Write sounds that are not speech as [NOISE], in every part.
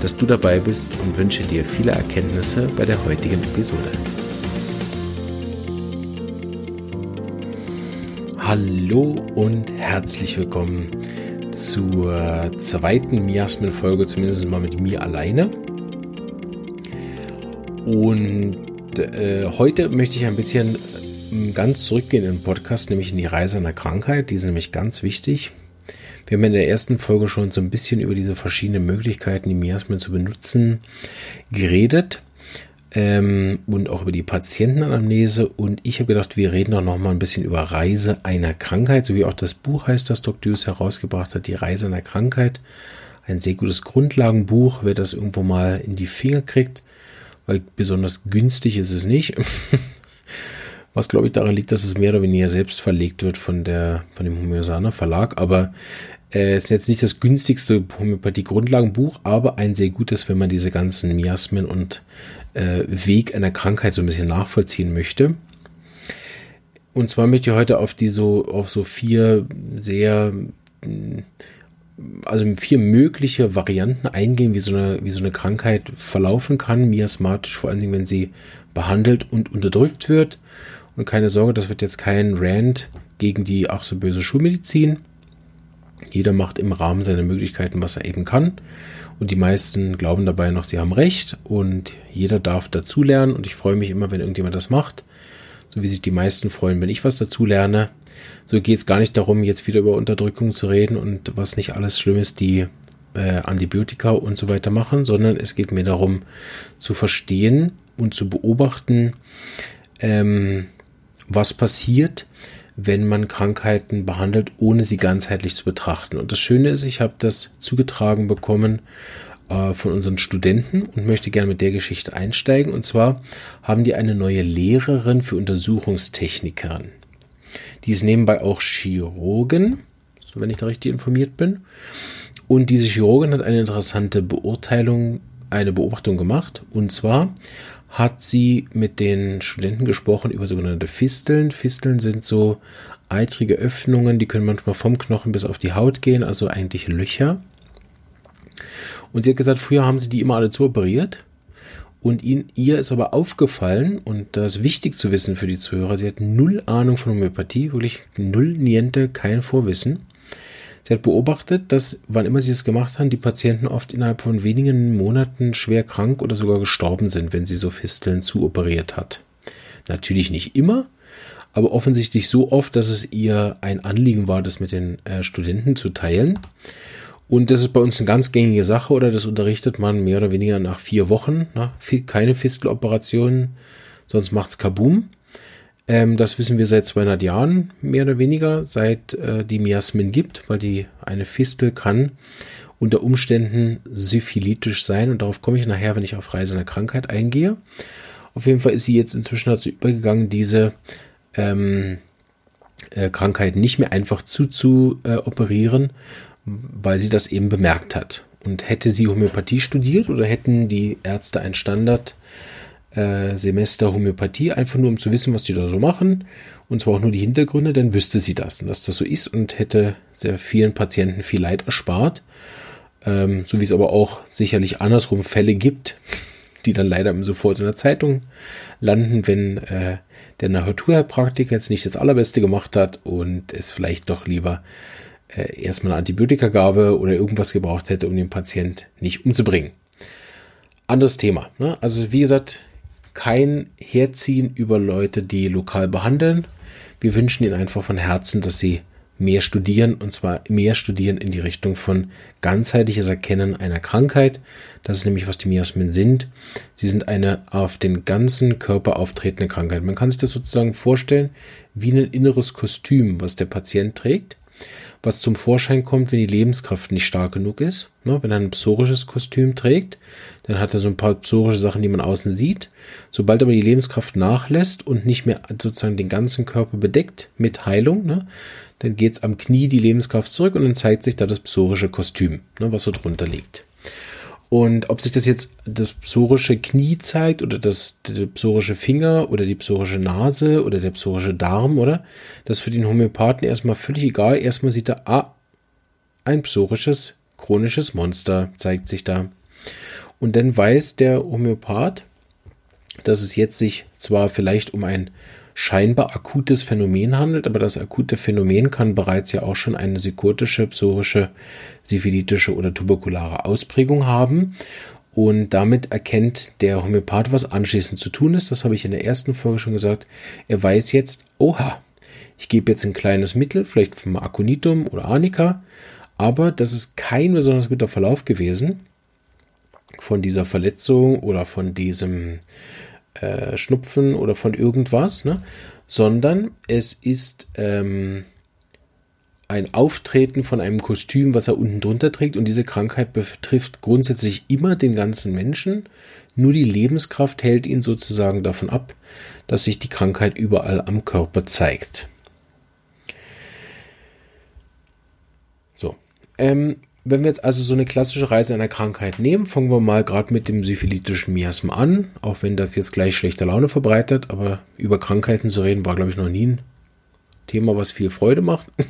dass du dabei bist und wünsche dir viele Erkenntnisse bei der heutigen Episode. Hallo und herzlich willkommen zur zweiten Miasmen-Folge, zumindest mal mit mir alleine. Und äh, heute möchte ich ein bisschen ähm, ganz zurückgehen in den Podcast, nämlich in die Reise einer Krankheit. Die ist nämlich ganz wichtig. Wir haben in der ersten Folge schon so ein bisschen über diese verschiedenen Möglichkeiten, die Miasmen zu benutzen, geredet. Ähm, und auch über die Patientenanamnese. Und ich habe gedacht, wir reden auch noch mal ein bisschen über Reise einer Krankheit, so wie auch das Buch heißt, das Dr. Hughes herausgebracht hat, die Reise einer Krankheit. Ein sehr gutes Grundlagenbuch, wer das irgendwo mal in die Finger kriegt, weil besonders günstig ist es nicht. [LAUGHS] Was glaube ich daran liegt, dass es mehr oder weniger selbst verlegt wird von der, von dem Homöosaner Verlag. Aber äh, ist jetzt nicht das günstigste Homöopathie-Grundlagenbuch, aber ein sehr gutes, wenn man diese ganzen Miasmen und äh, Weg einer Krankheit so ein bisschen nachvollziehen möchte. Und zwar möchte ich heute auf die so, auf so vier sehr, also vier mögliche Varianten eingehen, wie so eine, wie so eine Krankheit verlaufen kann, miasmatisch, vor allen Dingen, wenn sie behandelt und unterdrückt wird. Und keine Sorge, das wird jetzt kein Rant gegen die ach so böse Schulmedizin. Jeder macht im Rahmen seiner Möglichkeiten, was er eben kann. Und die meisten glauben dabei noch, sie haben recht. Und jeder darf dazulernen. Und ich freue mich immer, wenn irgendjemand das macht. So wie sich die meisten freuen, wenn ich was dazulerne. So geht es gar nicht darum, jetzt wieder über Unterdrückung zu reden und was nicht alles Schlimmes die äh, Antibiotika und so weiter machen, sondern es geht mir darum zu verstehen und zu beobachten, ähm, was passiert, wenn man Krankheiten behandelt, ohne sie ganzheitlich zu betrachten. Und das Schöne ist, ich habe das zugetragen bekommen äh, von unseren Studenten und möchte gerne mit der Geschichte einsteigen. Und zwar haben die eine neue Lehrerin für Untersuchungstechnikerin. Die ist nebenbei auch Chirurgen, so wenn ich da richtig informiert bin. Und diese Chirurgin hat eine interessante Beurteilung, eine Beobachtung gemacht. Und zwar hat sie mit den Studenten gesprochen über sogenannte Fisteln. Fisteln sind so eitrige Öffnungen, die können manchmal vom Knochen bis auf die Haut gehen, also eigentlich Löcher. Und sie hat gesagt, früher haben sie die immer alle zu operiert. Und ihn, ihr ist aber aufgefallen, und das ist wichtig zu wissen für die Zuhörer, sie hat null Ahnung von Homöopathie, wirklich null Niente, kein Vorwissen. Sie hat beobachtet, dass, wann immer sie es gemacht haben, die Patienten oft innerhalb von wenigen Monaten schwer krank oder sogar gestorben sind, wenn sie so Fisteln zuoperiert hat. Natürlich nicht immer, aber offensichtlich so oft, dass es ihr ein Anliegen war, das mit den äh, Studenten zu teilen. Und das ist bei uns eine ganz gängige Sache, oder das unterrichtet man mehr oder weniger nach vier Wochen. Ne? Keine Fisteloperationen, sonst macht's Kaboom. Ähm, das wissen wir seit 200 Jahren, mehr oder weniger, seit äh, die Miasmen gibt, weil die eine Fistel kann unter Umständen syphilitisch sein. Und darauf komme ich nachher, wenn ich auf Reise einer Krankheit eingehe. Auf jeden Fall ist sie jetzt inzwischen dazu übergegangen, diese ähm, äh, Krankheit nicht mehr einfach zu äh, weil sie das eben bemerkt hat. Und hätte sie Homöopathie studiert oder hätten die Ärzte ein Standard äh, Semester Homöopathie, einfach nur um zu wissen, was die da so machen. Und zwar auch nur die Hintergründe, dann wüsste sie das und dass das so ist und hätte sehr vielen Patienten viel Leid erspart. Ähm, so wie es aber auch sicherlich andersrum Fälle gibt, die dann leider sofort in der Zeitung landen, wenn äh, der Naturheilpraktiker jetzt nicht das Allerbeste gemacht hat und es vielleicht doch lieber äh, erstmal eine Antibiotikagabe oder irgendwas gebraucht hätte, um den Patient nicht umzubringen. Anderes Thema. Ne? Also wie gesagt, kein Herziehen über Leute, die lokal behandeln. Wir wünschen ihnen einfach von Herzen, dass sie mehr studieren und zwar mehr studieren in die Richtung von ganzheitliches Erkennen einer Krankheit. Das ist nämlich, was die Miasmen sind. Sie sind eine auf den ganzen Körper auftretende Krankheit. Man kann sich das sozusagen vorstellen wie ein inneres Kostüm, was der Patient trägt, was zum Vorschein kommt, wenn die Lebenskraft nicht stark genug ist. Ne, wenn er ein psorisches Kostüm trägt, dann hat er so ein paar psorische Sachen, die man außen sieht. Sobald aber die Lebenskraft nachlässt und nicht mehr sozusagen den ganzen Körper bedeckt mit Heilung, ne, dann geht am Knie die Lebenskraft zurück und dann zeigt sich da das psorische Kostüm, ne, was so drunter liegt. Und ob sich das jetzt das psorische Knie zeigt oder das der psorische Finger oder die psorische Nase oder der psorische Darm, oder? Das ist für den Homöopathen erstmal völlig egal. Erstmal sieht er, ah, ein psorisches, chronisches Monster zeigt sich da. Und dann weiß der Homöopath, dass es jetzt sich zwar vielleicht um ein scheinbar akutes Phänomen handelt, aber das akute Phänomen kann bereits ja auch schon eine psychotische, psorische, syphilitische oder tuberkulare Ausprägung haben. Und damit erkennt der Homöopath, was anschließend zu tun ist. Das habe ich in der ersten Folge schon gesagt. Er weiß jetzt, oha, ich gebe jetzt ein kleines Mittel, vielleicht vom Aconitum oder Arnica, aber das ist kein besonders guter Verlauf gewesen von dieser Verletzung oder von diesem äh, Schnupfen oder von irgendwas, ne? sondern es ist ähm, ein Auftreten von einem Kostüm, was er unten drunter trägt. Und diese Krankheit betrifft grundsätzlich immer den ganzen Menschen. Nur die Lebenskraft hält ihn sozusagen davon ab, dass sich die Krankheit überall am Körper zeigt. So. Ähm, wenn wir jetzt also so eine klassische Reise einer Krankheit nehmen, fangen wir mal gerade mit dem syphilitischen Miasma an, auch wenn das jetzt gleich schlechte Laune verbreitet, aber über Krankheiten zu reden war, glaube ich, noch nie ein Thema, was viel Freude macht. [LAUGHS]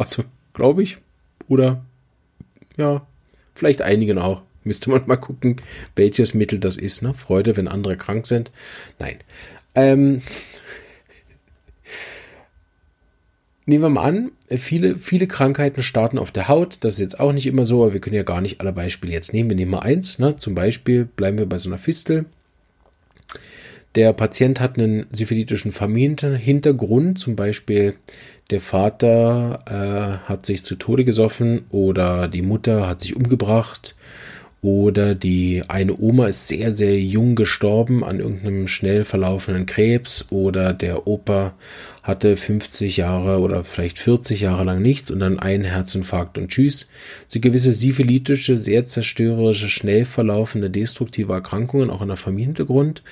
Also, glaube ich. Oder, ja, vielleicht einigen auch. Müsste man mal gucken, welches Mittel das ist. Ne? Freude, wenn andere krank sind. Nein. Ähm, Nehmen wir mal an, viele, viele Krankheiten starten auf der Haut. Das ist jetzt auch nicht immer so, aber wir können ja gar nicht alle Beispiele jetzt nehmen. Wir nehmen mal eins. Ne? Zum Beispiel bleiben wir bei so einer Fistel. Der Patient hat einen syphilitischen Familienhintergrund, zum Beispiel der Vater äh, hat sich zu Tode gesoffen oder die Mutter hat sich umgebracht oder die eine Oma ist sehr, sehr jung gestorben an irgendeinem schnell verlaufenden Krebs. Oder der Opa hatte 50 Jahre oder vielleicht 40 Jahre lang nichts und dann einen Herzinfarkt und tschüss. So gewisse syphilitische, sehr zerstörerische, schnell verlaufende, destruktive Erkrankungen, auch in der Familienhintergrund.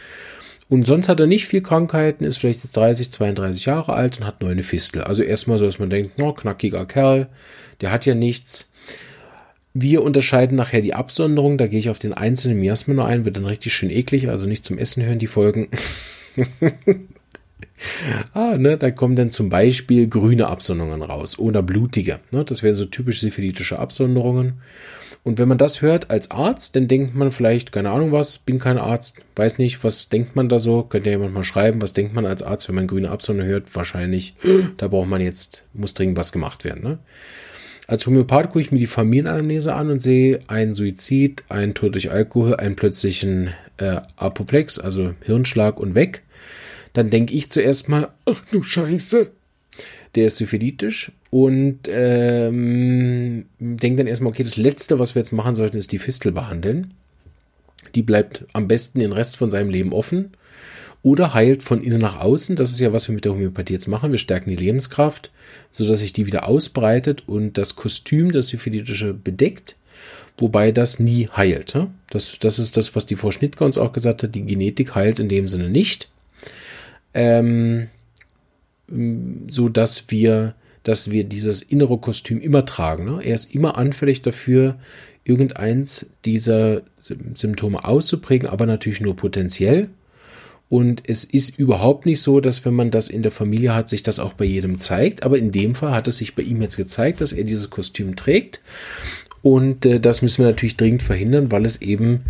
Und sonst hat er nicht viel Krankheiten, ist vielleicht jetzt 30, 32 Jahre alt und hat nur eine Fistel. Also erstmal so, dass man denkt, no, knackiger Kerl, der hat ja nichts. Wir unterscheiden nachher die Absonderung. Da gehe ich auf den einzelnen Miasmen nur ein. Wird dann richtig schön eklig. Also nicht zum Essen hören die Folgen. [LAUGHS] ah, ne, da kommen dann zum Beispiel grüne Absonderungen raus oder blutige. Ne, das wären so typisch syphilitische Absonderungen. Und wenn man das hört als Arzt, dann denkt man vielleicht, keine Ahnung was, bin kein Arzt, weiß nicht, was denkt man da so? Könnte jemand mal schreiben, was denkt man als Arzt, wenn man grüne Absonderungen hört? Wahrscheinlich, [GASPS] da braucht man jetzt, muss dringend was gemacht werden. Ne? Als Homöopath gucke ich mir die Familienanamnese an und sehe einen Suizid, einen Tod durch Alkohol, einen plötzlichen äh, Apoplex, also Hirnschlag und weg. Dann denke ich zuerst mal, ach du Scheiße, der ist syphilitisch und ähm, denke dann erstmal, okay, das Letzte, was wir jetzt machen sollten, ist die Fistel behandeln. Die bleibt am besten den Rest von seinem Leben offen oder heilt von innen nach außen. Das ist ja, was wir mit der Homöopathie jetzt machen. Wir stärken die Lebenskraft, sodass sich die wieder ausbreitet und das Kostüm, das syphilitische, bedeckt, wobei das nie heilt. Das, das ist das, was die Frau Schnittke uns auch gesagt hat. Die Genetik heilt in dem Sinne nicht. Ähm, so dass wir, dass wir dieses innere Kostüm immer tragen. Ne? Er ist immer anfällig dafür, irgendeins dieser Symptome auszuprägen, aber natürlich nur potenziell. Und es ist überhaupt nicht so, dass wenn man das in der Familie hat, sich das auch bei jedem zeigt. Aber in dem Fall hat es sich bei ihm jetzt gezeigt, dass er dieses Kostüm trägt. Und äh, das müssen wir natürlich dringend verhindern, weil es eben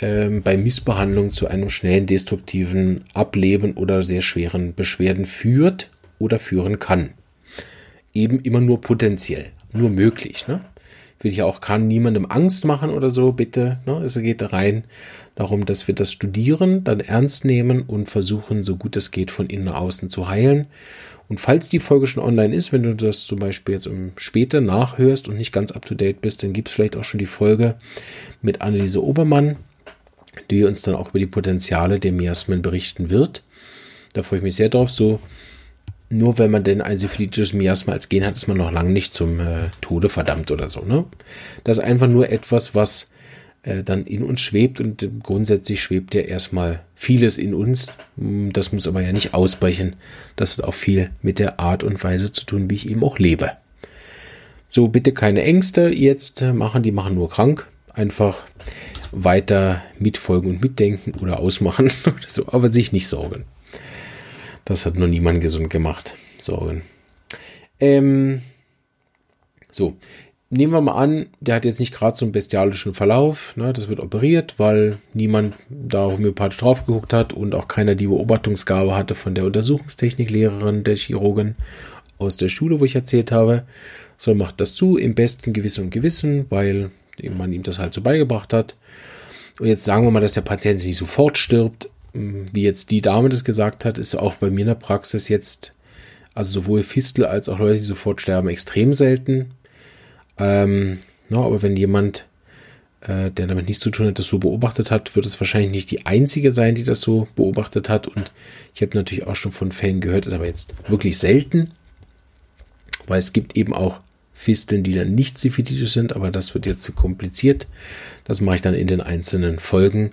ähm, bei Missbehandlung zu einem schnellen destruktiven Ableben oder sehr schweren Beschwerden führt oder führen kann. Eben immer nur potenziell, nur möglich. Ne? Will ich auch kann niemandem Angst machen oder so, bitte. Ne? Es geht rein darum, dass wir das studieren, dann ernst nehmen und versuchen, so gut es geht, von innen nach außen zu heilen. Und falls die Folge schon online ist, wenn du das zum Beispiel jetzt später nachhörst und nicht ganz up to date bist, dann gibt es vielleicht auch schon die Folge mit Anneliese Obermann, die uns dann auch über die Potenziale der Miasmen berichten wird. Da freue ich mich sehr drauf. So nur wenn man denn ein syphilitisches Miasma als Gen hat, ist man noch lange nicht zum äh, Tode verdammt oder so. Ne? Das ist einfach nur etwas, was äh, dann in uns schwebt und grundsätzlich schwebt ja erstmal vieles in uns. Hm, das muss aber ja nicht ausbrechen. Das hat auch viel mit der Art und Weise zu tun, wie ich eben auch lebe. So, bitte keine Ängste jetzt machen, die machen nur krank. Einfach weiter mitfolgen und mitdenken oder ausmachen [LAUGHS] oder so, aber sich nicht sorgen. Das hat noch niemand gesund gemacht. Sorgen. Ähm, so, nehmen wir mal an, der hat jetzt nicht gerade so einen bestialischen Verlauf. Ne? Das wird operiert, weil niemand da homöopathisch drauf geguckt hat und auch keiner die Beobachtungsgabe hatte von der Untersuchungstechniklehrerin, der Chirurgin aus der Schule, wo ich erzählt habe. So macht das zu, im besten Gewissen und Gewissen, weil man ihm das halt so beigebracht hat. Und jetzt sagen wir mal, dass der Patient nicht sofort stirbt, wie jetzt die Dame das gesagt hat, ist auch bei mir in der Praxis jetzt, also sowohl Fistel als auch Leute, die sofort sterben, extrem selten. Ähm, no, aber wenn jemand, äh, der damit nichts zu tun hat, das so beobachtet hat, wird es wahrscheinlich nicht die einzige sein, die das so beobachtet hat. Und ich habe natürlich auch schon von Fällen gehört, ist aber jetzt wirklich selten, weil es gibt eben auch Fisteln, die dann nicht syphilitisch sind, aber das wird jetzt zu kompliziert. Das mache ich dann in den einzelnen Folgen,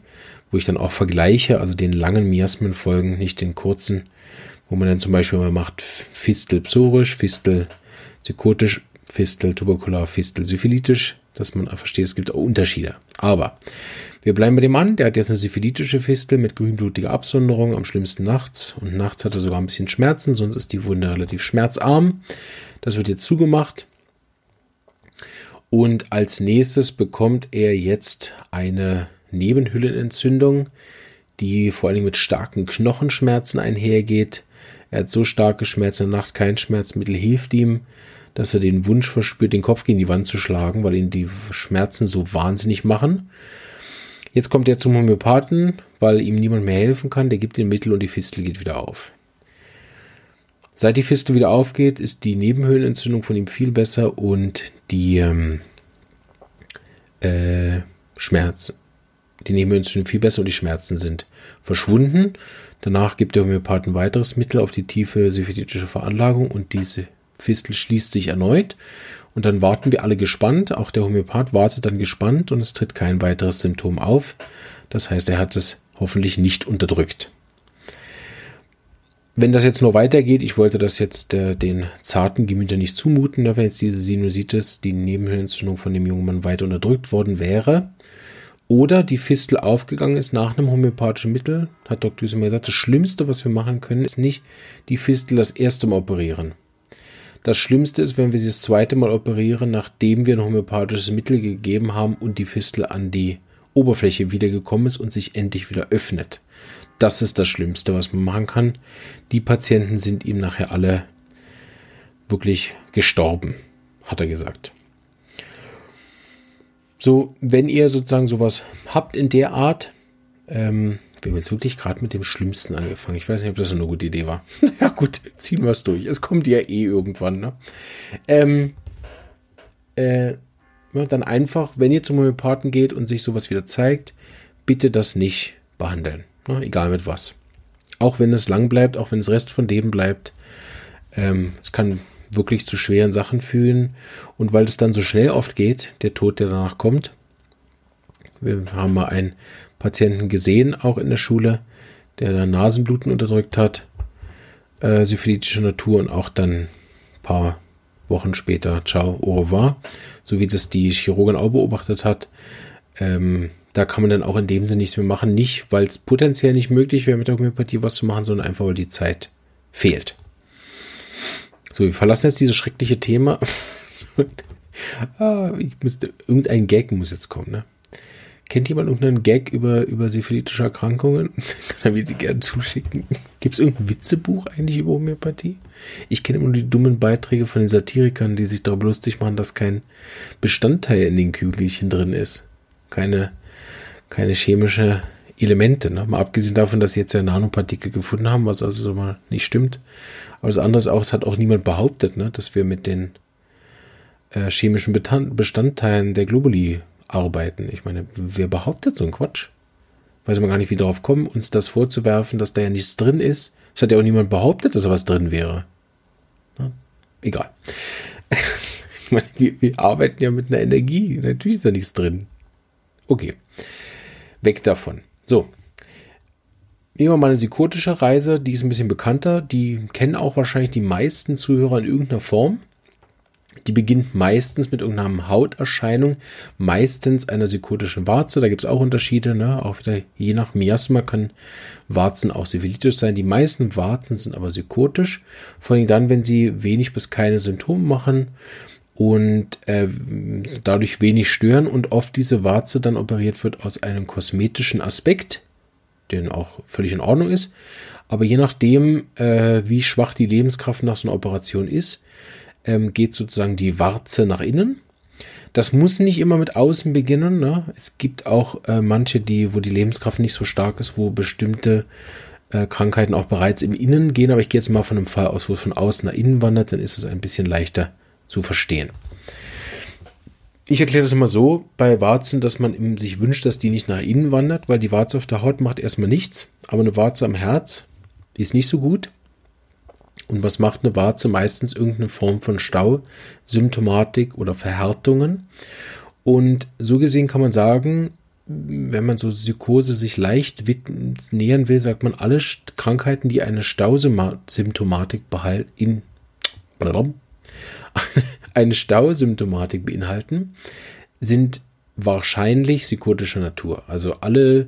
wo ich dann auch vergleiche, also den langen Miasmenfolgen, nicht den kurzen, wo man dann zum Beispiel mal macht Fistel psorisch, Fistel psychotisch, Fistel tuberkular, Fistel syphilitisch, dass man versteht, es gibt auch Unterschiede. Aber wir bleiben bei dem Mann, der hat jetzt eine syphilitische Fistel mit grünblutiger Absonderung, am schlimmsten nachts. Und nachts hat er sogar ein bisschen Schmerzen, sonst ist die Wunde relativ schmerzarm. Das wird jetzt zugemacht. Und als nächstes bekommt er jetzt eine Nebenhüllenentzündung, die vor allem mit starken Knochenschmerzen einhergeht. Er hat so starke Schmerzen in der Nacht, kein Schmerzmittel hilft ihm, dass er den Wunsch verspürt, den Kopf gegen die Wand zu schlagen, weil ihn die Schmerzen so wahnsinnig machen. Jetzt kommt er zum Homöopathen, weil ihm niemand mehr helfen kann. Der gibt ihm Mittel und die Fistel geht wieder auf. Seit die Fistel wieder aufgeht, ist die Nebenhöhlenentzündung von ihm viel besser und die ähm, äh, Schmerz, die Nebenhöhlenentzündung viel besser und die Schmerzen sind verschwunden. Danach gibt der Homöopath ein weiteres Mittel auf die tiefe syphilitische Veranlagung und diese Fistel schließt sich erneut. Und dann warten wir alle gespannt. Auch der Homöopath wartet dann gespannt und es tritt kein weiteres Symptom auf. Das heißt, er hat es hoffentlich nicht unterdrückt. Wenn das jetzt noch weitergeht, ich wollte das jetzt äh, den zarten Gemütern nicht zumuten, wenn jetzt diese Sinusitis, die Nebenhöhlenentzündung von dem jungen Mann weiter unterdrückt worden wäre, oder die Fistel aufgegangen ist nach einem homöopathischen Mittel, hat Dr. Düsemer gesagt, das Schlimmste, was wir machen können, ist nicht die Fistel das erste Mal operieren. Das Schlimmste ist, wenn wir sie das zweite Mal operieren, nachdem wir ein homöopathisches Mittel gegeben haben und die Fistel an die Oberfläche wiedergekommen ist und sich endlich wieder öffnet. Das ist das Schlimmste, was man machen kann. Die Patienten sind ihm nachher alle wirklich gestorben, hat er gesagt. So, wenn ihr sozusagen sowas habt in der Art, ähm, wir haben jetzt wirklich gerade mit dem Schlimmsten angefangen. Ich weiß nicht, ob das eine gute Idee war. [LAUGHS] ja gut, ziehen wir es durch. Es kommt ja eh irgendwann. Ne? Ähm, äh, dann einfach, wenn ihr zum Homöopathen geht und sich sowas wieder zeigt, bitte das nicht behandeln. Ne? Egal mit was. Auch wenn es lang bleibt, auch wenn es Rest von dem bleibt. Ähm, es kann wirklich zu schweren Sachen führen. Und weil es dann so schnell oft geht, der Tod, der danach kommt. Wir haben mal einen Patienten gesehen, auch in der Schule, der da Nasenbluten unterdrückt hat, äh, syphilitischer Natur und auch dann ein paar Wochen später, ciao, au revoir, so wie das die Chirurgin auch beobachtet hat. Ähm, da kann man dann auch in dem Sinne nichts mehr machen. Nicht, weil es potenziell nicht möglich wäre, mit der Homöopathie was zu machen, sondern einfach, weil die Zeit fehlt. So, wir verlassen jetzt dieses schreckliche Thema. [LAUGHS] ah, ich müsste, irgendein Gag muss jetzt kommen, ne? Kennt jemand irgendeinen Gag über, über syphilitische Erkrankungen? [LAUGHS] Kann er mir die gerne zuschicken. Gibt es irgendein Witzebuch eigentlich über Homöopathie? Ich kenne immer nur die dummen Beiträge von den Satirikern, die sich darüber lustig machen, dass kein Bestandteil in den Kügelchen drin ist. Keine keine chemische Elemente. Ne? Mal abgesehen davon, dass sie jetzt ja Nanopartikel gefunden haben, was also so mal nicht stimmt. Aber das andere ist auch, es hat auch niemand behauptet, ne, dass wir mit den äh, chemischen Bestandteilen der Globuli arbeiten. Ich meine, wer behauptet so einen Quatsch? Weiß man gar nicht, wie darauf kommen, uns das vorzuwerfen, dass da ja nichts drin ist. Es hat ja auch niemand behauptet, dass da was drin wäre. egal. [LAUGHS] ich meine, wir, wir arbeiten ja mit einer Energie. Natürlich ist da nichts drin. Okay. Weg davon. So. Nehmen wir mal eine psychotische Reise, die ist ein bisschen bekannter. Die kennen auch wahrscheinlich die meisten Zuhörer in irgendeiner Form. Die beginnt meistens mit irgendeiner Hauterscheinung, meistens einer psychotischen Warze. Da gibt es auch Unterschiede. Ne? Auch wieder je nach Miasma können Warzen auch syphilitisch sein. Die meisten Warzen sind aber psychotisch. Vor allem dann, wenn sie wenig bis keine Symptome machen und äh, dadurch wenig stören und oft diese Warze dann operiert wird aus einem kosmetischen Aspekt, den auch völlig in Ordnung ist. Aber je nachdem, äh, wie schwach die Lebenskraft nach so einer Operation ist, ähm, geht sozusagen die Warze nach innen. Das muss nicht immer mit außen beginnen. Ne? Es gibt auch äh, manche, die, wo die Lebenskraft nicht so stark ist, wo bestimmte äh, Krankheiten auch bereits im Innen gehen. Aber ich gehe jetzt mal von einem Fall aus, wo es von außen nach innen wandert, dann ist es ein bisschen leichter zu verstehen. Ich erkläre das immer so bei Warzen, dass man sich wünscht, dass die nicht nach innen wandert, weil die Warze auf der Haut macht erstmal nichts, aber eine Warze am Herz ist nicht so gut. Und was macht eine Warze? Meistens irgendeine Form von Stau, Symptomatik oder Verhärtungen. Und so gesehen kann man sagen, wenn man so Psychose sich leicht nähern will, sagt man, alle Krankheiten, die eine Stausymptomatik behalten, [LAUGHS] eine Stausymptomatik beinhalten, sind wahrscheinlich psychotischer Natur. Also alle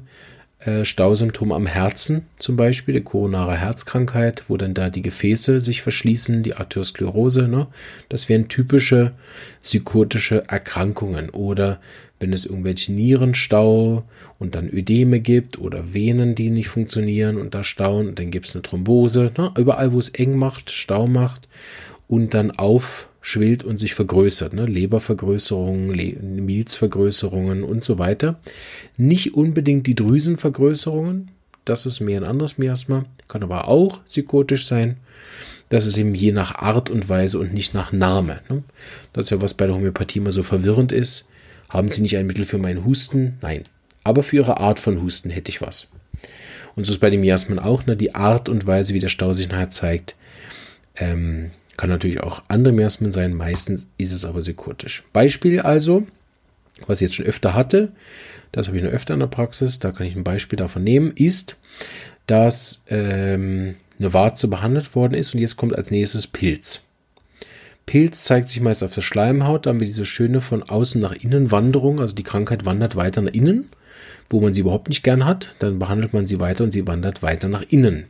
äh, Stausymptome am Herzen, zum Beispiel, die koronare Herzkrankheit, wo dann da die Gefäße sich verschließen, die Arteriosklerose, ne? Das wären typische psychotische Erkrankungen. Oder wenn es irgendwelche Nierenstau und dann Ödeme gibt oder Venen, die nicht funktionieren und da stauen, dann gibt es eine Thrombose. Ne? Überall, wo es eng macht, Stau macht und dann aufschwillt und sich vergrößert. Ne? Lebervergrößerungen, Le Milzvergrößerungen und so weiter. Nicht unbedingt die Drüsenvergrößerungen. Das ist mehr ein anderes Miasma. Kann aber auch psychotisch sein. Das ist eben je nach Art und Weise und nicht nach Name. Ne? Das ist ja, was bei der Homöopathie immer so verwirrend ist. Haben Sie nicht ein Mittel für meinen Husten? Nein. Aber für Ihre Art von Husten hätte ich was. Und so ist bei dem Miasmen auch, ne? die Art und Weise, wie der Stau sich nachher zeigt, ähm, kann natürlich auch andere Miasmen sein, meistens ist es aber psychotisch. Beispiel also, was ich jetzt schon öfter hatte, das habe ich noch öfter in der Praxis, da kann ich ein Beispiel davon nehmen, ist, dass ähm, eine Warze behandelt worden ist und jetzt kommt als nächstes Pilz. Pilz zeigt sich meist auf der Schleimhaut, da haben wir diese schöne von außen nach innen Wanderung, also die Krankheit wandert weiter nach innen, wo man sie überhaupt nicht gern hat, dann behandelt man sie weiter und sie wandert weiter nach innen.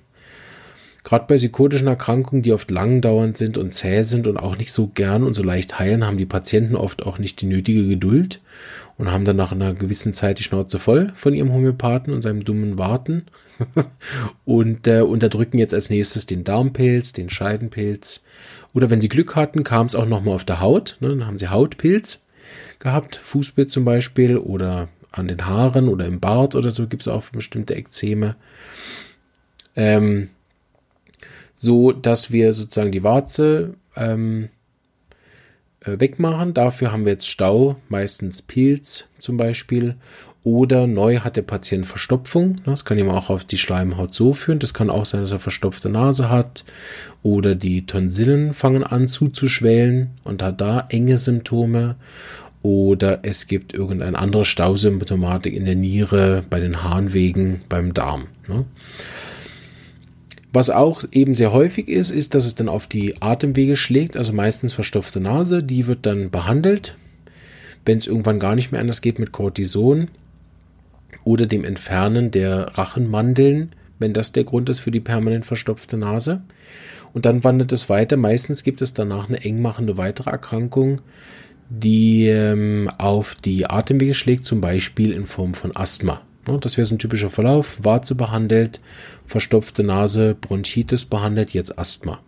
Gerade bei psychotischen Erkrankungen, die oft langdauernd sind und zäh sind und auch nicht so gern und so leicht heilen, haben die Patienten oft auch nicht die nötige Geduld und haben dann nach einer gewissen Zeit die Schnauze voll von ihrem Homöopathen und seinem dummen Warten [LAUGHS] und äh, unterdrücken jetzt als nächstes den Darmpilz, den Scheidenpilz. Oder wenn sie Glück hatten, kam es auch nochmal auf der Haut. Ne? Dann haben sie Hautpilz gehabt, Fußbild zum Beispiel oder an den Haaren oder im Bart oder so gibt es auch bestimmte Ekzeme. Ähm, so dass wir sozusagen die Warze ähm, äh, wegmachen. Dafür haben wir jetzt Stau, meistens Pilz zum Beispiel. Oder neu hat der Patient Verstopfung. Das kann ihm auch auf die Schleimhaut so führen. Das kann auch sein, dass er verstopfte Nase hat. Oder die Tonsillen fangen an zuzuschwellen und hat da enge Symptome. Oder es gibt irgendeine andere Stausymptomatik in der Niere, bei den Harnwegen, beim Darm. Was auch eben sehr häufig ist, ist, dass es dann auf die Atemwege schlägt, also meistens verstopfte Nase, die wird dann behandelt, wenn es irgendwann gar nicht mehr anders geht mit Cortison oder dem Entfernen der Rachenmandeln, wenn das der Grund ist für die permanent verstopfte Nase. Und dann wandert es weiter. Meistens gibt es danach eine engmachende weitere Erkrankung, die ähm, auf die Atemwege schlägt, zum Beispiel in Form von Asthma. Ne, das wäre so ein typischer Verlauf. Warze behandelt, verstopfte Nase, Bronchitis behandelt, jetzt Asthma.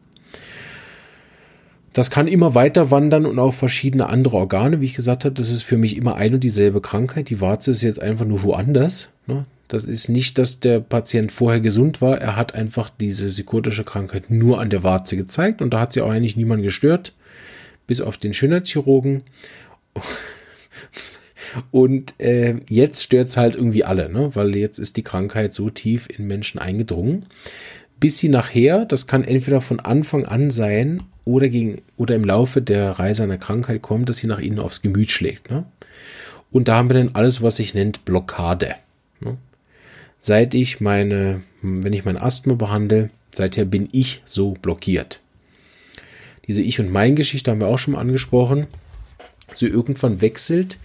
Das kann immer weiter wandern und auch verschiedene andere Organe. Wie ich gesagt habe, das ist für mich immer ein und dieselbe Krankheit. Die Warze ist jetzt einfach nur woanders. Ne? Das ist nicht, dass der Patient vorher gesund war. Er hat einfach diese psychotische Krankheit nur an der Warze gezeigt und da hat sie auch eigentlich niemand gestört, bis auf den Schönheitschirurgen. Und äh, jetzt stört es halt irgendwie alle, ne? weil jetzt ist die Krankheit so tief in Menschen eingedrungen, bis sie nachher, das kann entweder von Anfang an sein oder, gegen, oder im Laufe der Reise einer Krankheit kommt, dass sie nach innen aufs Gemüt schlägt. Ne? Und da haben wir dann alles, was sich nennt Blockade. Ne? Seit ich meine, wenn ich mein Asthma behandle, seither bin ich so blockiert. Diese Ich- und Mein-Geschichte haben wir auch schon mal angesprochen. So irgendwann wechselt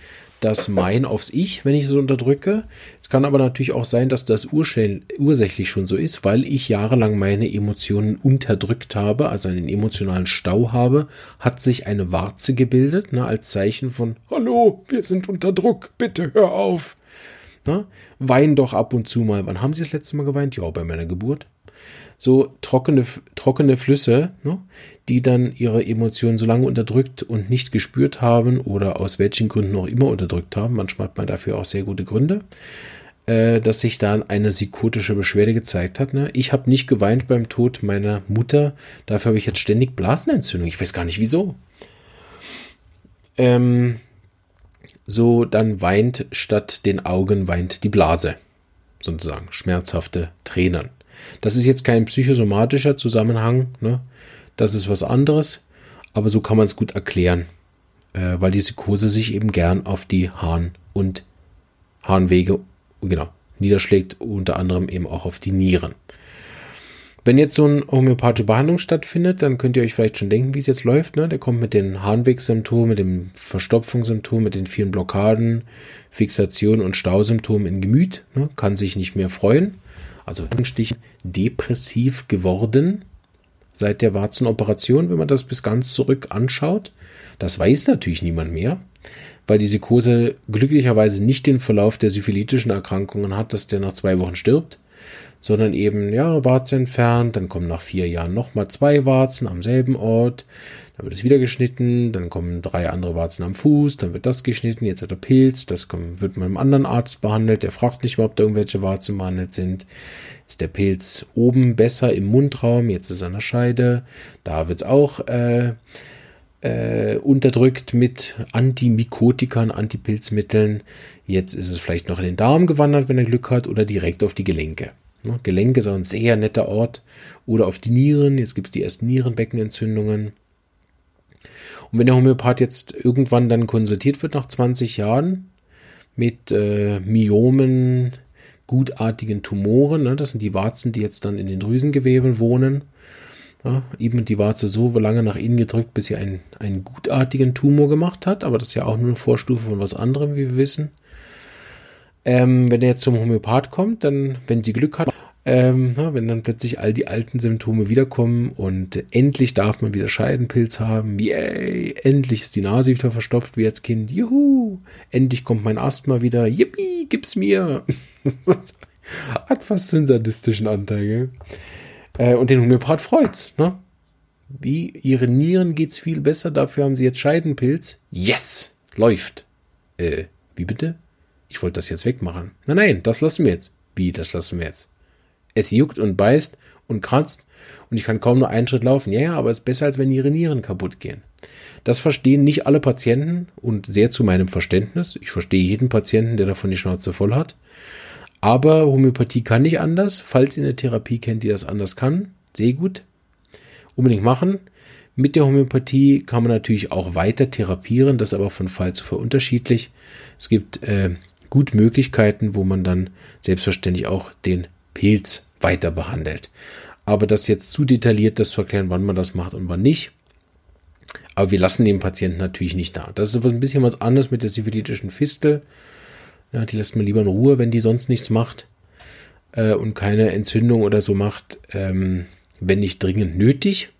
das Mein aufs Ich, wenn ich es unterdrücke. Es kann aber natürlich auch sein, dass das ursächlich schon so ist, weil ich jahrelang meine Emotionen unterdrückt habe, also einen emotionalen Stau habe, hat sich eine Warze gebildet, ne, als Zeichen von Hallo, wir sind unter Druck, bitte hör auf. Ne? Wein doch ab und zu mal. Wann haben Sie das letzte Mal geweint? Ja, bei meiner Geburt so trockene, trockene Flüsse, ne, die dann ihre Emotionen so lange unterdrückt und nicht gespürt haben oder aus welchen Gründen auch immer unterdrückt haben. Manchmal hat man dafür auch sehr gute Gründe, äh, dass sich dann eine psychotische Beschwerde gezeigt hat. Ne? Ich habe nicht geweint beim Tod meiner Mutter, dafür habe ich jetzt ständig Blasenentzündung. Ich weiß gar nicht wieso. Ähm, so dann weint statt den Augen weint die Blase, sozusagen schmerzhafte Tränen. Das ist jetzt kein psychosomatischer Zusammenhang, ne? das ist was anderes, aber so kann man es gut erklären, äh, weil die Psychose sich eben gern auf die Harn- und Harnwege genau, niederschlägt, unter anderem eben auch auf die Nieren. Wenn jetzt so eine homöopathische Behandlung stattfindet, dann könnt ihr euch vielleicht schon denken, wie es jetzt läuft. Ne? Der kommt mit den Harnwegsymptomen, mit dem Verstopfungssymptom, mit den vielen Blockaden, Fixationen und Stausymptomen in Gemüt. Ne? Kann sich nicht mehr freuen also Stichen, depressiv geworden seit der Warzenoperation, wenn man das bis ganz zurück anschaut. Das weiß natürlich niemand mehr, weil die Psychose glücklicherweise nicht den Verlauf der syphilitischen Erkrankungen hat, dass der nach zwei Wochen stirbt, sondern eben, ja, Warze entfernt, dann kommen nach vier Jahren nochmal zwei Warzen am selben Ort, dann wird es wieder geschnitten, dann kommen drei andere Warzen am Fuß, dann wird das geschnitten, jetzt hat er Pilz, das wird mit einem anderen Arzt behandelt, der fragt nicht mehr, ob da irgendwelche Warzen behandelt sind. Ist der Pilz oben besser im Mundraum, jetzt ist er an der Scheide, da wird es auch äh, äh, unterdrückt mit Antimikotikern, Antipilzmitteln. Jetzt ist es vielleicht noch in den Darm gewandert, wenn er Glück hat, oder direkt auf die Gelenke. Ne? Gelenke ist auch ein sehr netter Ort. Oder auf die Nieren. Jetzt gibt es die ersten Nierenbeckenentzündungen. Und wenn der Homöopath jetzt irgendwann dann konsultiert wird nach 20 Jahren mit äh, Myomen, gutartigen Tumoren, ne, das sind die Warzen, die jetzt dann in den Drüsengeweben wohnen, ja, eben die Warze so lange nach innen gedrückt, bis sie einen, einen gutartigen Tumor gemacht hat, aber das ist ja auch nur eine Vorstufe von was anderem, wie wir wissen. Ähm, wenn er jetzt zum Homöopath kommt, dann, wenn sie Glück hat, ähm, wenn dann plötzlich all die alten Symptome wiederkommen und endlich darf man wieder Scheidenpilz haben, yay, endlich ist die Nase wieder verstopft wie als Kind, juhu, endlich kommt mein Asthma wieder, yippie, gib's mir. [LAUGHS] Hat fast so einen sadistischen Anteil, gell? Äh, und den Homöopath freut's, ne? Wie, ihre Nieren geht's viel besser, dafür haben sie jetzt Scheidenpilz. Yes! Läuft. Äh, wie bitte? Ich wollte das jetzt wegmachen. Nein, nein, das lassen wir jetzt. Wie, das lassen wir jetzt? Es juckt und beißt und kratzt und ich kann kaum nur einen Schritt laufen. Ja, ja, aber es ist besser, als wenn ihre Nieren kaputt gehen. Das verstehen nicht alle Patienten und sehr zu meinem Verständnis. Ich verstehe jeden Patienten, der davon die Schnauze voll hat. Aber Homöopathie kann nicht anders. Falls ihr eine Therapie kennt, die das anders kann, sehr gut. Unbedingt machen. Mit der Homöopathie kann man natürlich auch weiter therapieren, das ist aber von Fall zu Fall unterschiedlich. Es gibt äh, gut Möglichkeiten, wo man dann selbstverständlich auch den Pilz weiter behandelt. Aber das jetzt zu detailliert, das zu erklären, wann man das macht und wann nicht. Aber wir lassen den Patienten natürlich nicht da. Das ist ein bisschen was anderes mit der syphilitischen Fistel. Ja, die lässt man lieber in Ruhe, wenn die sonst nichts macht äh, und keine Entzündung oder so macht, ähm, wenn nicht dringend nötig.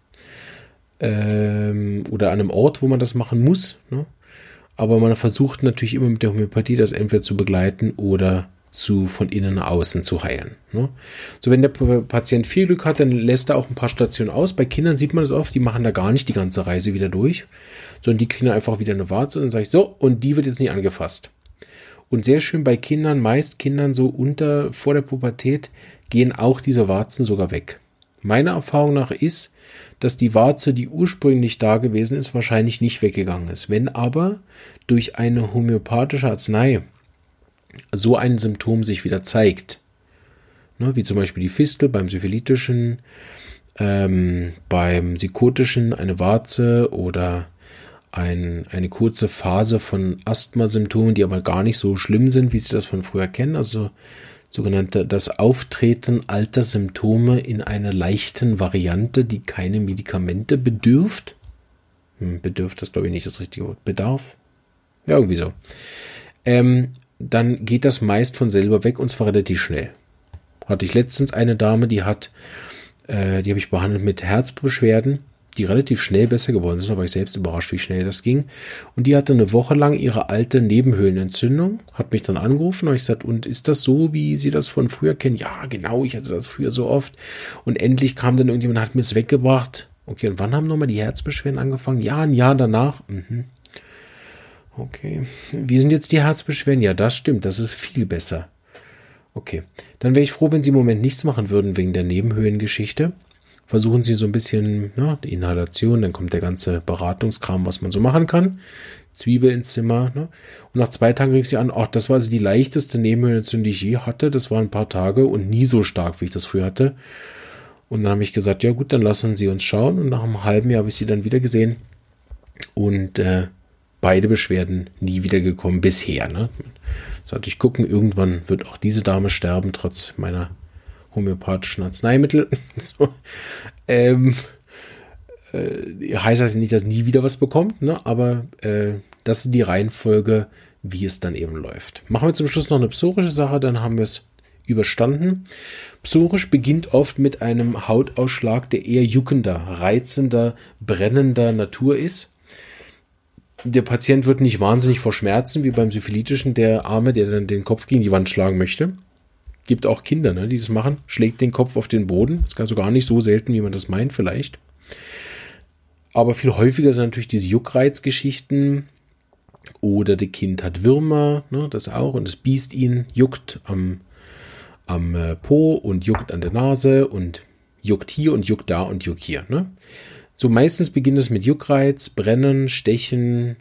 Ähm, oder an einem Ort, wo man das machen muss. Ne? Aber man versucht natürlich immer mit der Homöopathie das entweder zu begleiten oder zu von innen nach außen zu heilen. Ne? So, wenn der Patient viel Glück hat, dann lässt er auch ein paar Stationen aus. Bei Kindern sieht man das oft, die machen da gar nicht die ganze Reise wieder durch, sondern die kriegen einfach wieder eine Warze und dann sage ich so, und die wird jetzt nicht angefasst. Und sehr schön bei Kindern, meist Kindern so unter, vor der Pubertät, gehen auch diese Warzen sogar weg. Meiner Erfahrung nach ist, dass die Warze, die ursprünglich da gewesen ist, wahrscheinlich nicht weggegangen ist. Wenn aber durch eine homöopathische Arznei so ein Symptom sich wieder zeigt, ne, wie zum Beispiel die Fistel beim syphilitischen ähm, beim Psychotischen eine Warze oder ein, eine kurze Phase von Asthma-Symptomen, die aber gar nicht so schlimm sind, wie Sie das von früher kennen. Also sogenannte das Auftreten alter Symptome in einer leichten Variante, die keine Medikamente bedürft. Hm, bedürft das glaube ich nicht das richtige Wort. Bedarf. Ja, irgendwie so. Ähm, dann geht das meist von selber weg und zwar relativ schnell. Hatte ich letztens eine Dame, die hat, äh, die habe ich behandelt mit Herzbeschwerden die relativ schnell besser geworden sind. War ich selbst überrascht, wie schnell das ging. Und die hatte eine Woche lang ihre alte Nebenhöhlenentzündung, hat mich dann angerufen und ich gesagt, und ist das so, wie Sie das von früher kennen? Ja, genau, ich hatte das früher so oft. Und endlich kam dann irgendjemand, hat mir es weggebracht. Okay, und wann haben nochmal die Herzbeschwerden angefangen? Ja, ein Jahr danach. Mhm. Okay. Wie sind jetzt die Herzbeschwerden? Ja, das stimmt, das ist viel besser. Okay. Dann wäre ich froh, wenn Sie im Moment nichts machen würden wegen der Nebenhöhlengeschichte versuchen sie so ein bisschen ja, die Inhalation, dann kommt der ganze Beratungskram, was man so machen kann. Zwiebel ins Zimmer. Ne? Und nach zwei Tagen rief sie an, ach, das war also die leichteste Nebenhöhlenentzündung, die ich je hatte. Das waren ein paar Tage und nie so stark, wie ich das früher hatte. Und dann habe ich gesagt, ja gut, dann lassen Sie uns schauen. Und nach einem halben Jahr habe ich sie dann wieder gesehen. Und äh, beide Beschwerden nie wieder gekommen bisher. Ne? Sollte ich gucken, irgendwann wird auch diese Dame sterben, trotz meiner homöopathischen Arzneimittel. [LAUGHS] so. ähm, äh, heißt das nicht, dass nie wieder was bekommt, ne? aber äh, das ist die Reihenfolge, wie es dann eben läuft. Machen wir zum Schluss noch eine psorische Sache, dann haben wir es überstanden. Psorisch beginnt oft mit einem Hautausschlag, der eher juckender, reizender, brennender Natur ist. Der Patient wird nicht wahnsinnig vor Schmerzen wie beim syphilitischen, der Arme, der dann den Kopf gegen die Wand schlagen möchte. Gibt auch Kinder, ne, die das machen. Schlägt den Kopf auf den Boden. Das ist also gar nicht so selten, wie man das meint, vielleicht. Aber viel häufiger sind natürlich diese Juckreizgeschichten. Oder das Kind hat Würmer, ne, das auch. Und es biest ihn, juckt am, am äh, Po und juckt an der Nase und juckt hier und juckt da und juckt hier. Ne? So meistens beginnt es mit Juckreiz, Brennen, Stechen,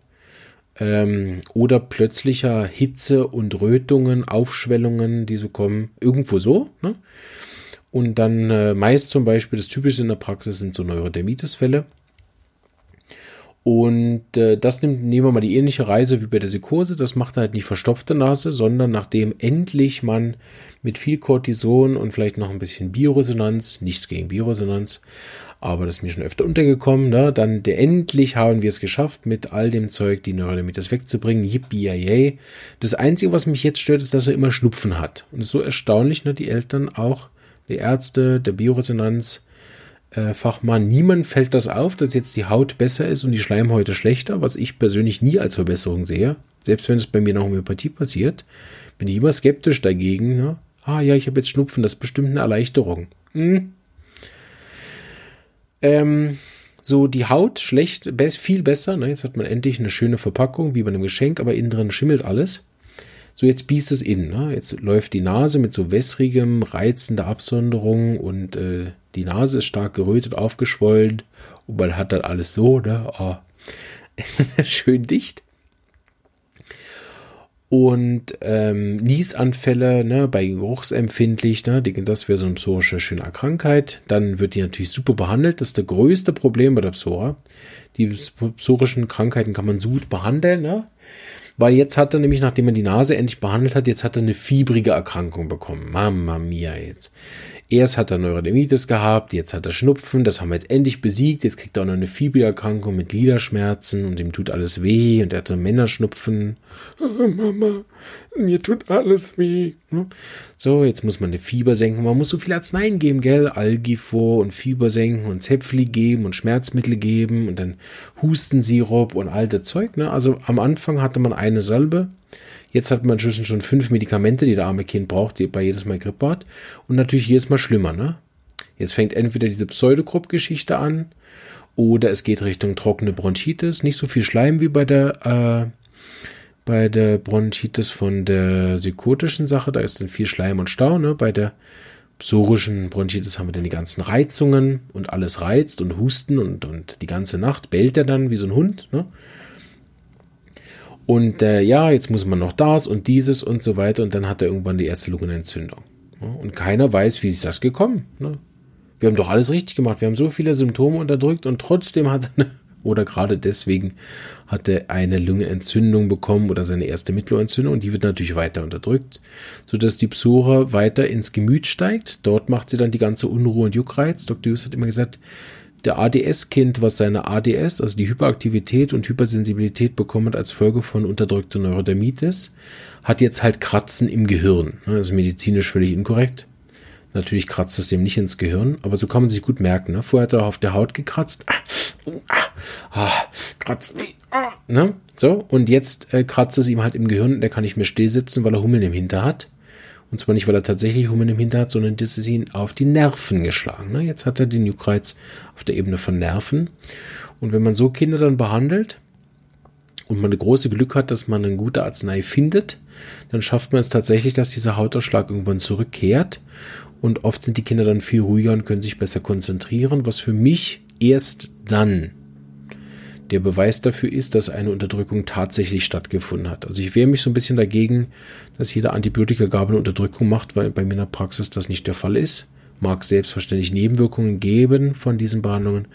ähm, oder plötzlicher Hitze und Rötungen, Aufschwellungen, die so kommen, irgendwo so. Ne? Und dann äh, meist zum Beispiel, das Typische in der Praxis sind so Neurodermitis-Fälle. Und äh, das nimmt, nehmen wir mal die ähnliche Reise wie bei der Psychose. Das macht halt nicht verstopfte Nase, sondern nachdem endlich man mit viel Cortison und vielleicht noch ein bisschen Bioresonanz, nichts gegen Bioresonanz, aber das ist mir schon öfter untergekommen, ne? dann der, endlich haben wir es geschafft, mit all dem Zeug die Neurodermitis wegzubringen. Yippie, yay. Das Einzige, was mich jetzt stört, ist, dass er immer Schnupfen hat. Und es ist so erstaunlich, ne? die Eltern auch, die Ärzte, der Bioresonanz, äh, Fachmann, niemand fällt das auf, dass jetzt die Haut besser ist und die Schleimhäute schlechter, was ich persönlich nie als Verbesserung sehe. Selbst wenn es bei mir nach Homöopathie passiert, bin ich immer skeptisch dagegen. Ne? Ah ja, ich habe jetzt Schnupfen, das ist bestimmt eine Erleichterung. Hm, ähm, so die Haut schlecht, viel besser. Ne? Jetzt hat man endlich eine schöne Verpackung, wie bei einem Geschenk, aber innen drin schimmelt alles. So, jetzt biest es innen. Ne? Jetzt läuft die Nase mit so wässrigem, reizender Absonderung und äh, die Nase ist stark gerötet, aufgeschwollen und man hat dann alles so, ne? Oh. [LAUGHS] schön dicht. Und ähm, Niesanfälle ne, bei geruchsempfindlich, ne, das wäre so eine psorische schöne Krankheit. Dann wird die natürlich super behandelt. Das ist das größte Problem bei der Psora. Die psorischen Krankheiten kann man so gut behandeln, ne? Weil jetzt hat er nämlich, nachdem er die Nase endlich behandelt hat, jetzt hat er eine fiebrige Erkrankung bekommen. Mama mia jetzt. Erst hat er Neurodermitis gehabt, jetzt hat er Schnupfen, das haben wir jetzt endlich besiegt. Jetzt kriegt er auch noch eine Fiebererkrankung mit Gliederschmerzen und ihm tut alles weh und er hatte Männerschnupfen. Oh, [LAUGHS] Mama, mir tut alles weh. Ne? So, jetzt muss man eine Fieber senken. Man muss so viel Arzneien geben, gell? Algifor und Fieber senken und Zepfli geben und Schmerzmittel geben und dann Hustensirup und das Zeug. Ne? Also am Anfang hatte man eine Salbe Jetzt hat man inzwischen schon fünf Medikamente, die der arme Kind braucht, die bei jedes Mal Grippe hat. Und natürlich jedes Mal schlimmer, ne? Jetzt fängt entweder diese Pseudogrupp-Geschichte an oder es geht Richtung trockene Bronchitis. Nicht so viel Schleim wie bei der, äh, bei der Bronchitis von der psychotischen Sache. Da ist dann viel Schleim und Stau, ne? Bei der psorischen Bronchitis haben wir dann die ganzen Reizungen und alles reizt und Husten und, und die ganze Nacht bellt er dann wie so ein Hund, ne? Und äh, ja, jetzt muss man noch das und dieses und so weiter. Und dann hat er irgendwann die erste Lungenentzündung. und keiner weiß, wie ist das gekommen. Ne? Wir haben doch alles richtig gemacht. Wir haben so viele Symptome unterdrückt und trotzdem hat er, oder gerade deswegen hat er eine Lungenentzündung bekommen oder seine erste Mittelohrentzündung und die wird natürlich weiter unterdrückt, sodass die Psora weiter ins Gemüt steigt. Dort macht sie dann die ganze Unruhe und Juckreiz. Dr. Hughes hat immer gesagt, der ADS-Kind, was seine ADS, also die Hyperaktivität und Hypersensibilität bekommen als Folge von unterdrückter Neurodermitis, hat jetzt halt Kratzen im Gehirn. Das ist medizinisch völlig inkorrekt. Natürlich kratzt es dem nicht ins Gehirn, aber so kann man sich gut merken. Ne? Vorher hat er auf der Haut gekratzt. Ah, ah, ah, kratzt. Ah, ne? So, und jetzt äh, kratzt es ihm halt im Gehirn. Der kann nicht mehr still sitzen, weil er Hummeln im Hinter hat. Und zwar nicht, weil er tatsächlich Hummeln im Hinter hat, sondern das ist ihn auf die Nerven geschlagen. Ne? Jetzt hat er den Juckreiz auf der Ebene von Nerven. Und wenn man so Kinder dann behandelt und man eine große Glück hat, dass man eine gute Arznei findet, dann schafft man es tatsächlich, dass dieser Hautausschlag irgendwann zurückkehrt. Und oft sind die Kinder dann viel ruhiger und können sich besser konzentrieren, was für mich erst dann der Beweis dafür ist, dass eine Unterdrückung tatsächlich stattgefunden hat. Also ich wehre mich so ein bisschen dagegen, dass jede Antibiotikagabe eine Unterdrückung macht, weil bei mir in der Praxis das nicht der Fall ist. Mag selbstverständlich Nebenwirkungen geben von diesen Behandlungen,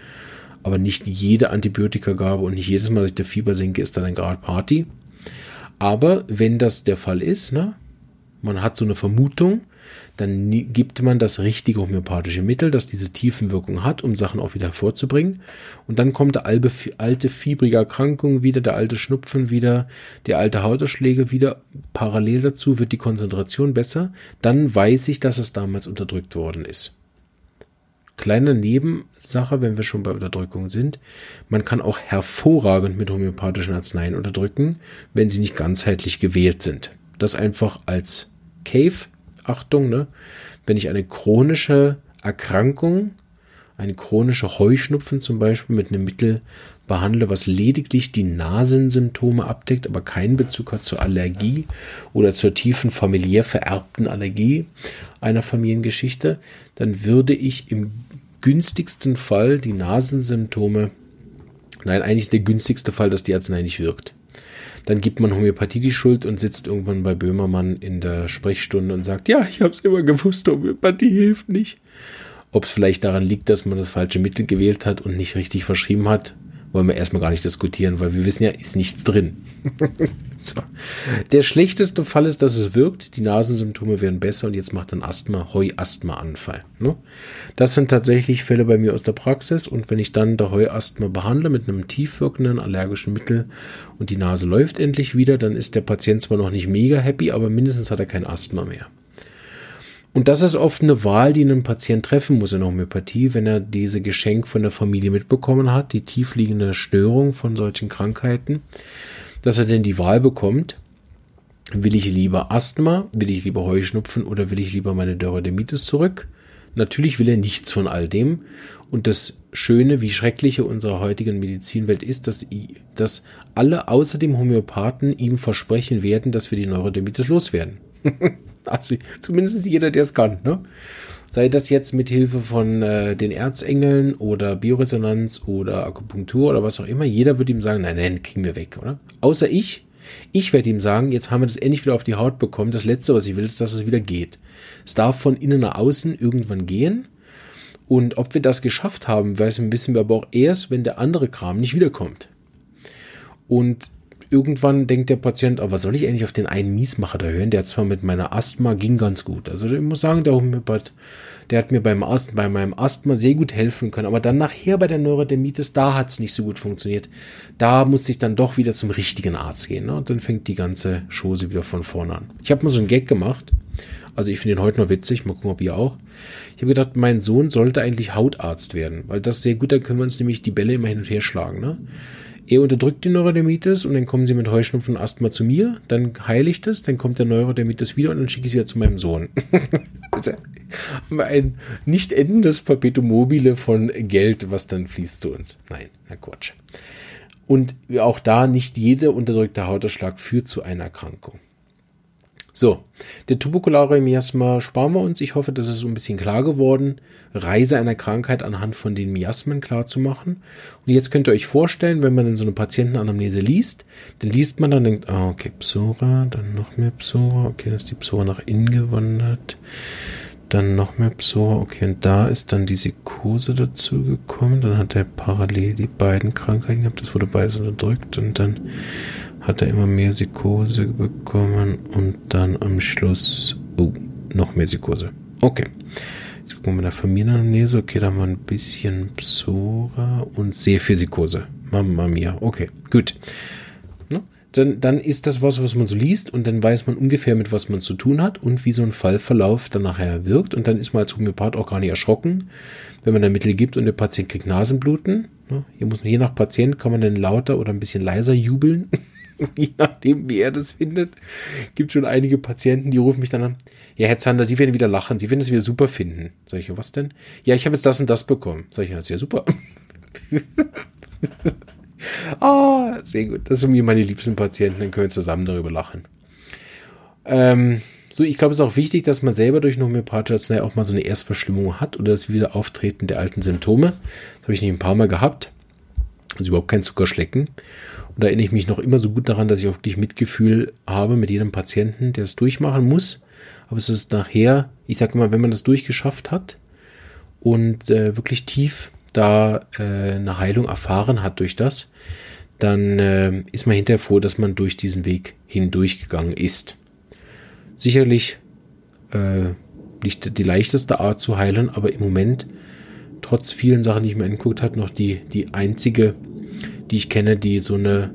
aber nicht jede Antibiotikagabe und nicht jedes Mal, dass ich der Fieber senke, ist dann ein Grad Party. Aber wenn das der Fall ist, ne, man hat so eine Vermutung, dann gibt man das richtige homöopathische Mittel, das diese Tiefenwirkung hat, um Sachen auch wieder hervorzubringen. Und dann kommt der alte, alte fiebrige Erkrankung wieder, der alte Schnupfen wieder, der alte Hautausschläge wieder. Parallel dazu wird die Konzentration besser. Dann weiß ich, dass es damals unterdrückt worden ist. Kleine Nebensache, wenn wir schon bei Unterdrückung sind. Man kann auch hervorragend mit homöopathischen Arzneien unterdrücken, wenn sie nicht ganzheitlich gewählt sind. Das einfach als Cave Achtung, ne? wenn ich eine chronische Erkrankung, eine chronische Heuschnupfen zum Beispiel mit einem Mittel behandle, was lediglich die Nasensymptome abdeckt, aber keinen Bezug hat zur Allergie oder zur tiefen familiär vererbten Allergie einer Familiengeschichte, dann würde ich im günstigsten Fall die Nasensymptome, nein, eigentlich der günstigste Fall, dass die Arznei nicht wirkt. Dann gibt man Homöopathie die Schuld und sitzt irgendwann bei Böhmermann in der Sprechstunde und sagt, ja, ich habe es immer gewusst, Homöopathie hilft nicht. Ob es vielleicht daran liegt, dass man das falsche Mittel gewählt hat und nicht richtig verschrieben hat, wollen wir erstmal gar nicht diskutieren, weil wir wissen ja, ist nichts drin. [LAUGHS] so. Der schlechteste Fall ist, dass es wirkt, die Nasensymptome werden besser und jetzt macht dann Asthma, Heuasthma-Anfall. Ne? Das sind tatsächlich Fälle bei mir aus der Praxis und wenn ich dann der Heuasthma behandle mit einem tiefwirkenden allergischen Mittel und die Nase läuft endlich wieder, dann ist der Patient zwar noch nicht mega happy, aber mindestens hat er kein Asthma mehr. Und das ist oft eine Wahl, die ein Patient treffen muss in der Homöopathie, wenn er diese Geschenk von der Familie mitbekommen hat, die tiefliegende Störung von solchen Krankheiten, dass er denn die Wahl bekommt, will ich lieber Asthma, will ich lieber Heuschnupfen oder will ich lieber meine Dörredermitis zurück? Natürlich will er nichts von all dem. Und das Schöne, wie schreckliche unserer heutigen Medizinwelt ist, dass, dass alle außer dem Homöopathen ihm versprechen werden, dass wir die Neurodermitis loswerden. [LAUGHS] Also zumindest jeder, der es kann. Ne? Sei das jetzt mit Hilfe von äh, den Erzengeln oder Bioresonanz oder Akupunktur oder was auch immer. Jeder wird ihm sagen, nein, nein, kriegen wir weg, oder? Außer ich. Ich werde ihm sagen, jetzt haben wir das endlich wieder auf die Haut bekommen. Das Letzte, was ich will, ist, dass es wieder geht. Es darf von innen nach außen irgendwann gehen. Und ob wir das geschafft haben, wissen wir aber auch erst, wenn der andere Kram nicht wiederkommt. Und irgendwann denkt der Patient, aber was soll ich eigentlich auf den einen Miesmacher da hören? Der hat zwar mit meiner Asthma ging ganz gut. Also ich muss sagen, der Homöopath, der hat mir beim Asthma, bei meinem Asthma sehr gut helfen können. Aber dann nachher bei der Neurodermitis, da hat es nicht so gut funktioniert. Da musste ich dann doch wieder zum richtigen Arzt gehen. Ne? Und dann fängt die ganze Chose wieder von vorne an. Ich habe mal so einen Gag gemacht. Also ich finde ihn heute noch witzig. Mal gucken, ob ihr auch. Ich habe gedacht, mein Sohn sollte eigentlich Hautarzt werden, weil das sehr gut, da können wir uns nämlich die Bälle immer hin und her schlagen. Ne? Er unterdrückt die Neurodermitis und dann kommen sie mit Heuschnupfen und Asthma zu mir, dann heile ich das, dann kommt der Neurodermitis wieder und dann schicke ich es wieder zu meinem Sohn. [LAUGHS] also, ein nicht endendes Perpetuum mobile von Geld, was dann fließt zu uns. Nein, Herr Quatsch. Und auch da nicht jeder unterdrückte Hauterschlag führt zu einer Erkrankung. So, der tuberkulare Miasma sparen wir uns. Ich hoffe, das ist so ein bisschen klar geworden. Reise einer Krankheit anhand von den Miasmen klar zu machen. Und jetzt könnt ihr euch vorstellen, wenn man in so eine Patientenanamnese liest, dann liest man dann denkt, ah, okay, Psora, dann noch mehr Psora, okay, dann ist die Psora nach innen gewandert. dann noch mehr Psora. Okay, und da ist dann die Sikose dazu gekommen. Dann hat er parallel die beiden Krankheiten gehabt. Das wurde beides unterdrückt. Und dann hat er immer mehr Sikose bekommen. Und dann am Schluss, oh, noch mehr Sikose. Okay. Jetzt gucken wir mal der Familienamnese. Okay, da haben wir ein bisschen Psora und sehr viel Sikose. Mamma mia. Okay, gut dann, dann ist das was, was man so liest und dann weiß man ungefähr, mit was man zu tun hat und wie so ein Fallverlauf dann nachher wirkt. Und dann ist man als Homöopath auch gar nicht erschrocken, wenn man da Mittel gibt und der Patient kriegt Nasenbluten. Hier muss man, je nach Patient kann man dann lauter oder ein bisschen leiser jubeln. [LAUGHS] [LAUGHS] je nachdem, wie er das findet. Gibt schon einige Patienten, die rufen mich dann an. Ja, Herr Zander, Sie werden wieder lachen. Sie werden es wieder super finden. Sag ich, was denn? Ja, ich habe jetzt das und das bekommen. Sag ich, ja, ist ja super. [LAUGHS] Ah, sehr gut. Das sind mir meine liebsten Patienten, dann können wir zusammen darüber lachen. Ähm, so, ich glaube, es ist auch wichtig, dass man selber durch eine homöopathische auch mal so eine Erstverschlimmung hat oder das Wiederauftreten der alten Symptome. Das habe ich nicht ein paar Mal gehabt. Also überhaupt kein Zuckerschlecken. Und da erinnere ich mich noch immer so gut daran, dass ich auch wirklich Mitgefühl habe mit jedem Patienten, der es durchmachen muss. Aber es ist nachher, ich sage immer, wenn man das durchgeschafft hat und äh, wirklich tief da äh, eine Heilung erfahren hat durch das, dann äh, ist man hinterher froh, dass man durch diesen Weg hindurchgegangen ist. Sicherlich äh, nicht die leichteste Art zu heilen, aber im Moment, trotz vielen Sachen, die ich mir angeguckt habe, noch die, die einzige, die ich kenne, die so eine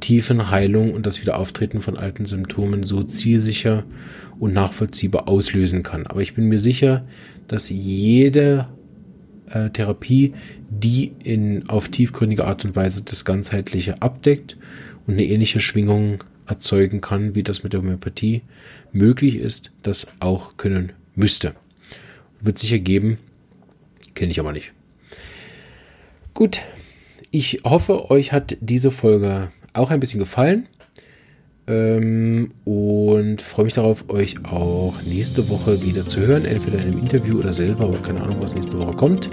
tiefen Heilung und das Wiederauftreten von alten Symptomen so zielsicher und nachvollziehbar auslösen kann. Aber ich bin mir sicher, dass jede äh, Therapie, die in, auf tiefgründige Art und Weise das Ganzheitliche abdeckt und eine ähnliche Schwingung erzeugen kann, wie das mit der Homöopathie möglich ist, das auch können müsste. Wird sicher geben, kenne ich aber nicht. Gut, ich hoffe, euch hat diese Folge auch ein bisschen gefallen. Ähm, und freue mich darauf, euch auch nächste Woche wieder zu hören. Entweder in einem Interview oder selber, aber keine Ahnung, was nächste Woche kommt.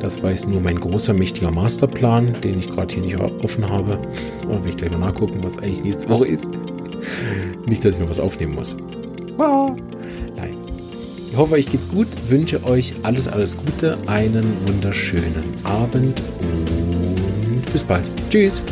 Das weiß nur mein großer, mächtiger Masterplan, den ich gerade hier nicht offen habe. Aber will ich gleich mal nachgucken, was eigentlich nächste Woche ist. Nicht, dass ich noch was aufnehmen muss. Nein. Ich hoffe, euch geht's gut. Wünsche euch alles, alles Gute. Einen wunderschönen Abend und bis bald. Tschüss.